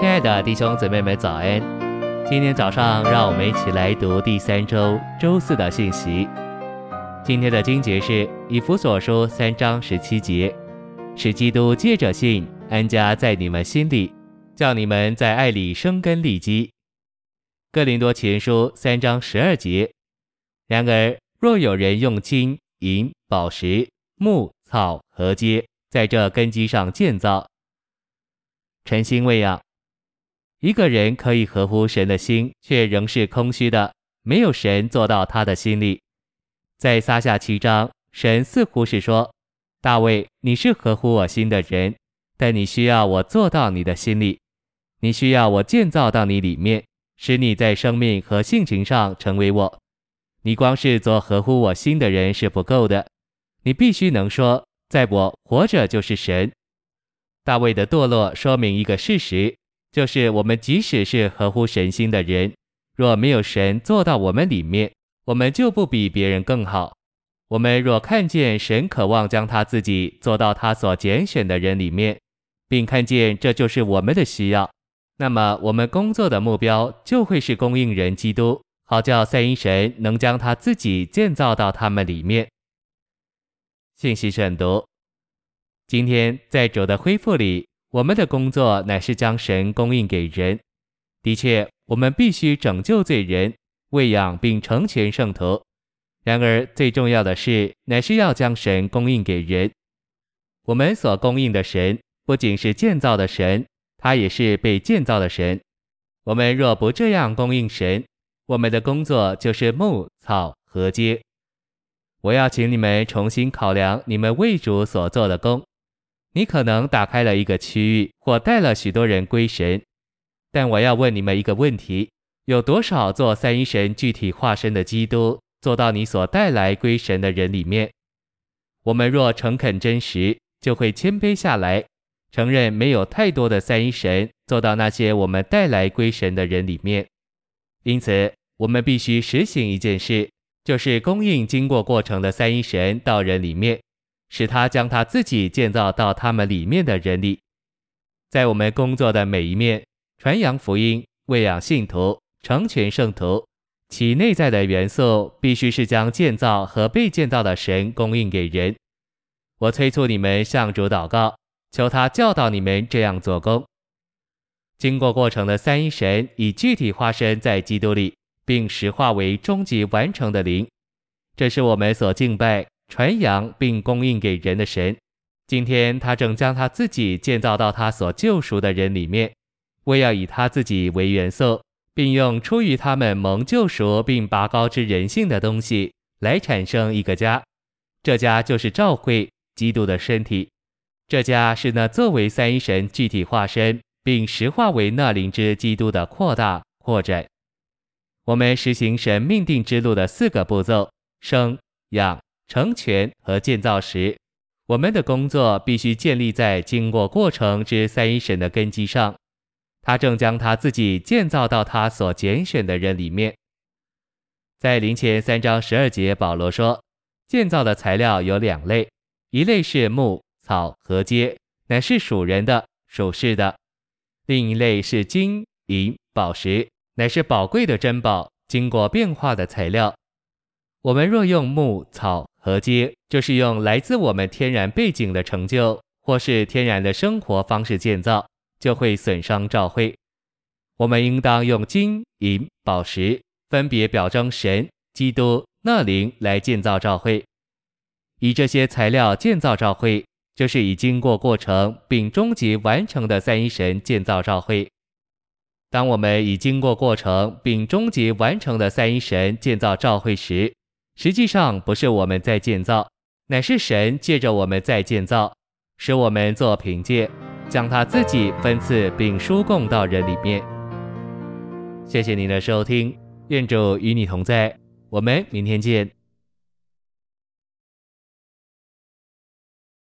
亲爱的弟兄姊妹们，早安！今天早上，让我们一起来读第三周周四的信息。今天的经节是以弗所书三章十七节，使基督借着信安家在你们心里，叫你们在爱里生根立基。哥林多前书三章十二节，然而若有人用金银宝石木草和秸在这根基上建造。诚心喂养，一个人可以合乎神的心，却仍是空虚的，没有神做到他的心里。在撒下七章，神似乎是说：“大卫，你是合乎我心的人，但你需要我做到你的心里，你需要我建造到你里面，使你在生命和性情上成为我。你光是做合乎我心的人是不够的，你必须能说，在我活着就是神。”大卫的堕落说明一个事实，就是我们即使是合乎神心的人，若没有神做到我们里面，我们就不比别人更好。我们若看见神渴望将他自己做到他所拣选的人里面，并看见这就是我们的需要，那么我们工作的目标就会是供应人基督，好叫赛因神能将他自己建造到他们里面。信息选读。今天在主的恢复里，我们的工作乃是将神供应给人。的确，我们必须拯救罪人，喂养并成全圣徒。然而，最重要的是，乃是要将神供应给人。我们所供应的神，不仅是建造的神，他也是被建造的神。我们若不这样供应神，我们的工作就是牧草禾秸。我要请你们重新考量你们为主所做的工。你可能打开了一个区域，或带了许多人归神，但我要问你们一个问题：有多少做三一神具体化身的基督做到你所带来归神的人里面？我们若诚恳真实，就会谦卑下来，承认没有太多的三一神做到那些我们带来归神的人里面。因此，我们必须实行一件事，就是供应经过过程的三一神到人里面。使他将他自己建造到他们里面的人里，在我们工作的每一面，传扬福音、喂养信徒、成全圣徒，其内在的元素必须是将建造和被建造的神供应给人。我催促你们向主祷告，求他教导你们这样做工。经过过程的三一神已具体化身在基督里，并实化为终极完成的灵，这是我们所敬拜。传扬并供应给人的神，今天他正将他自己建造到他所救赎的人里面，为要以他自己为元素，并用出于他们蒙救赎并拔高之人性的东西来产生一个家。这家就是教会基督的身体。这家是那作为三一神具体化身并实化为那灵之基督的扩大扩展。我们实行神命定之路的四个步骤：生养。成全和建造时，我们的工作必须建立在经过过程之三一神的根基上。他正将他自己建造到他所拣选的人里面。在林前三章十二节，保罗说，建造的材料有两类，一类是木草和秸，乃是属人的属世的；另一类是金银宝石，乃是宝贵的珍宝，经过变化的材料。我们若用木草，禾秸就是用来自我们天然背景的成就，或是天然的生活方式建造，就会损伤教会。我们应当用金银宝石，分别表征神、基督、那灵来建造教会。以这些材料建造教会，就是已经过过程并终极完成的三一神建造教会。当我们已经过过程并终极完成的三一神建造教会时，实际上不是我们在建造，乃是神借着我们在建造，使我们做凭借，将他自己分赐并输供到人里面。谢谢您的收听，愿主与你同在，我们明天见。